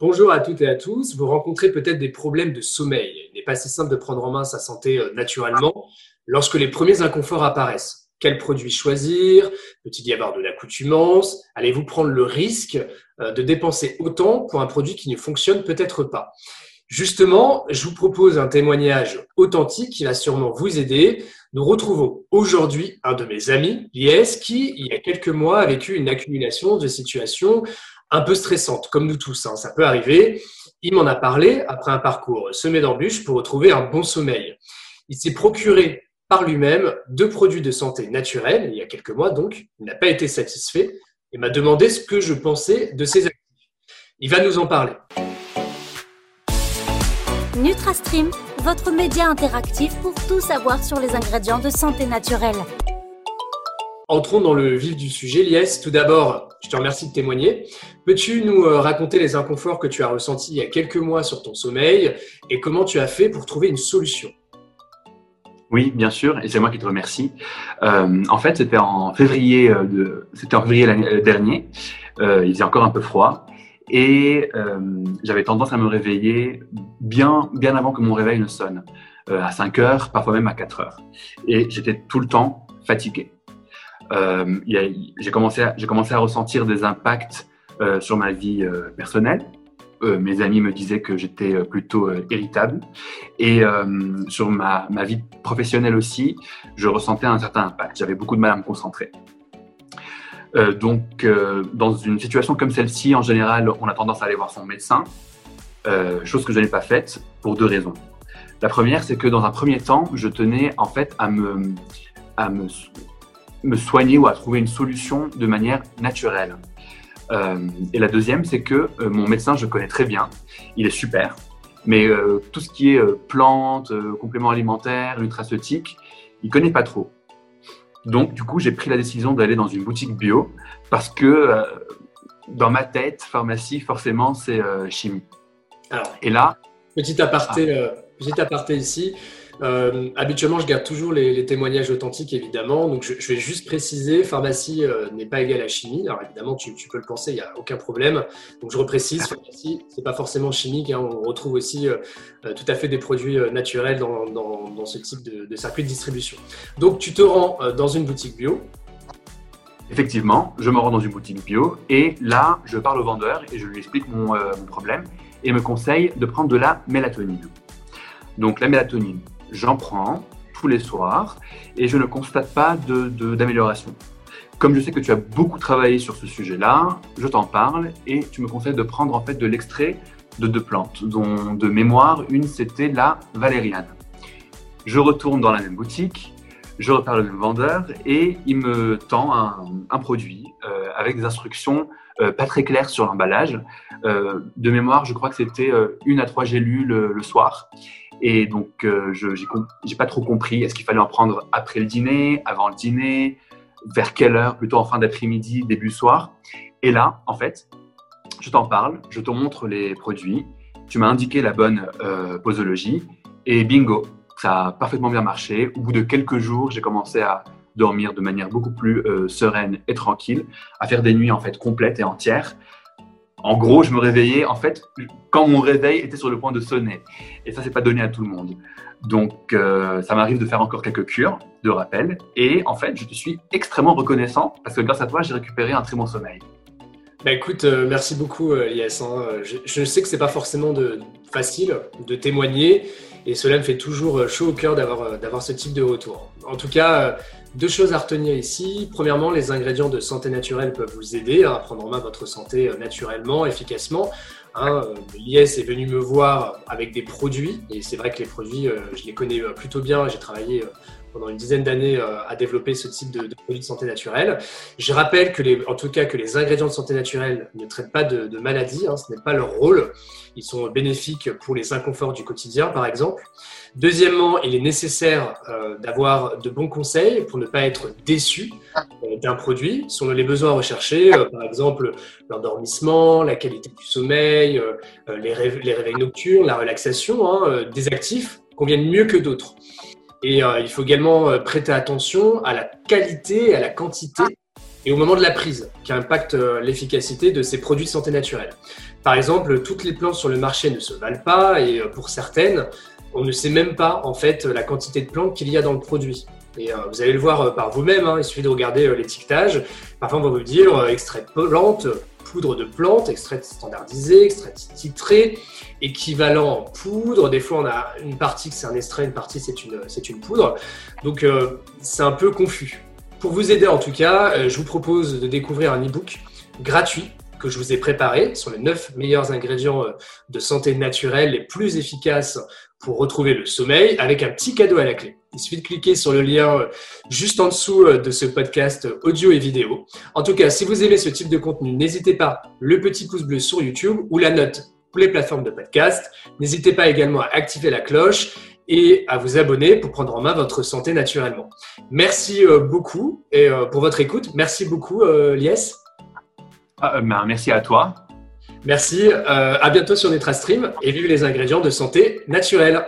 Bonjour à toutes et à tous. Vous rencontrez peut-être des problèmes de sommeil. Il n'est pas si simple de prendre en main sa santé euh, naturellement lorsque les premiers inconforts apparaissent. Quel produit choisir? Peut-il y avoir de l'accoutumance? Allez-vous prendre le risque euh, de dépenser autant pour un produit qui ne fonctionne peut-être pas? Justement, je vous propose un témoignage authentique qui va sûrement vous aider. Nous retrouvons aujourd'hui un de mes amis, Lies, qui, il y a quelques mois, a vécu une accumulation de situations un peu stressante, comme nous tous, hein, ça peut arriver. Il m'en a parlé après un parcours semé d'embûches pour retrouver un bon sommeil. Il s'est procuré par lui-même deux produits de santé naturels, il y a quelques mois donc, il n'a pas été satisfait et m'a demandé ce que je pensais de ces actifs. Il va nous en parler. NutraStream, votre média interactif pour tout savoir sur les ingrédients de santé naturelle. Entrons dans le vif du sujet, Lies. Tout d'abord, je te remercie de témoigner. Peux-tu nous euh, raconter les inconforts que tu as ressentis il y a quelques mois sur ton sommeil et comment tu as fait pour trouver une solution? Oui, bien sûr, et c'est moi qui te remercie. Euh, en fait, c'était en février euh, dernier. il faisait encore un peu froid et j'avais tendance à me réveiller bien, bien avant que mon réveil ne sonne, à 5 heures, parfois même à 4 heures. Et j'étais tout le temps fatigué. Euh, j'ai commencé, à, ressentir des impacts euh, sur ma vie euh, personnelle. mes amis me disaient que j'étais plutôt irritable. Et sur ma, vie professionnelle aussi, je ressentais un certain impact. J'avais beaucoup de mal à me concentrer. donc, dans une situation comme celle-ci, en général, on a tendance à aller voir son médecin, chose que je n'ai pas faite pour deux raisons. La première, c'est que dans un premier temps, je tenais en fait à me me soigner ou à trouver une solution de manière naturelle. Euh, et la deuxième, c'est que euh, mon médecin, je connais très bien, il est super, mais euh, tout ce qui est plantes, compléments alimentaires, nutraceutiques, il connaît pas trop. Donc, du coup, j'ai pris la décision d'aller dans une boutique bio parce que dans ma tête, pharmacie, forcément, c'est chimie. Alors, et là. Petit aparté, ah. petit aparté ici. Euh, habituellement, je garde toujours les, témoignages authentiques, évidemment. Donc, je, vais juste préciser, pharmacie euh, n'est pas égale à chimie. Alors, évidemment, tu, peux le penser, il n'y a aucun problème. Donc, je reprécise, pharmacie, c'est pas forcément chimique. Hein. On retrouve aussi euh, tout à fait des produits naturels dans, ce type de, circuit de distribution. Donc, tu te rends dans une boutique bio. Effectivement, je me rends dans une boutique bio et là, je parle au vendeur et je lui explique mon problème et me conseille de prendre de la mélatonine. Donc, la mélatonine, j'en prends tous les soirs et je ne constate pas d'amélioration. De, Comme je sais que tu as beaucoup travaillé sur ce sujet-là, je t'en parle et tu me conseilles de prendre en fait de l'extrait de deux plantes, dont de mémoire, une c'était la valériane. Je retourne dans la même boutique, je reparle le vendeur et il me tend un, produit euh, avec des instructions euh, pas très claires sur l'emballage. Euh, de mémoire, je crois que c'était une à trois gélules le soir. Et donc, euh, je n'ai pas trop compris. Est-ce qu'il fallait en prendre après le dîner, avant le dîner, vers quelle heure, plutôt en fin d'après-midi, début soir? Et là, en fait, je t'en parle, je te montre les produits, tu m'as indiqué la bonne euh, posologie, et bingo, ça a parfaitement bien marché. Au bout de quelques jours, j'ai commencé à dormir de manière beaucoup plus euh, sereine et tranquille, à faire des nuits en fait complètes et entières, en gros, je me réveillais, en fait, quand mon réveil était sur le point de sonner. Et ça, c'est pas donné à tout le monde. Donc, euh, ça m'arrive de faire encore quelques cures de rappel. Et en fait, je te suis extrêmement reconnaissant parce que grâce à toi, j'ai récupéré un très bon sommeil. Bah écoute, euh, merci beaucoup, euh. Hein. Je, sais que c'est pas forcément facile de témoigner et cela me fait toujours chaud au cœur d'avoir ce type de retour. En tout cas, deux choses à retenir ici. Premièrement, les ingrédients de santé naturelle peuvent vous aider à prendre en main votre santé euh, naturellement, efficacement. Hein, euh, L'IS est venu me voir avec des produits, et c'est vrai que les produits, euh, je les connais plutôt bien. J'ai travaillé pendant une dizaine d'années à développer ce type de, produits de santé naturelle. Je rappelle que les, en tout cas que les ingrédients de santé naturelle ne traitent pas de, de maladies, hein, ce n'est pas leur rôle. Ils sont bénéfiques pour les inconforts du quotidien, par exemple. Deuxièmement, il est nécessaire euh, d'avoir de bons conseils pour ne pas être déçu euh, d'un produit sur les besoins recherchés, euh, par exemple l'endormissement, la qualité du sommeil, les, réveils nocturnes, la relaxation. Hein, des actifs conviennent mieux que d'autres. Et il faut également prêter attention à la qualité à la quantité et au moment de la prise qui impacte euh, l'efficacité de ces produits de santé naturelle. Par exemple, toutes les plantes sur le marché ne se valent pas et euh, pour certaines, on ne sait même pas en fait la quantité de plantes qu'il y a dans le produit. Et euh, vous allez le voir par vous-même, hein, il suffit de regarder l'étiquetage. Parfois, on va vous dire extrait de plante, poudre de plante, extrait standardisé, extrait titré, équivalent en poudre. Des fois, on a une partie que c'est un extrait, une partie c'est une, c'est une poudre. Donc, c'est un peu confus. Pour vous aider en tout cas, euh, je vous propose de découvrir un e-book gratuit que je vous ai préparé sur les 9 meilleurs ingrédients euh, de santé naturelle les plus efficaces pour retrouver le sommeil avec un petit cadeau à la clé. Il suffit de cliquer sur le lien euh, juste en dessous de ce podcast audio et vidéo. En tout cas, si vous aimez ce type de contenu, n'hésitez pas le petit pouce bleu sur YouTube ou la note pour les plateformes de podcast. N'hésitez pas également à activer la cloche et à vous abonner pour prendre en main votre santé naturellement. Merci euh, beaucoup et euh, pour votre écoute. Merci beaucoup, euh, Lies. Ah, ben, merci à toi. Merci. à bientôt sur NutraStream et vive les ingrédients de santé naturelle.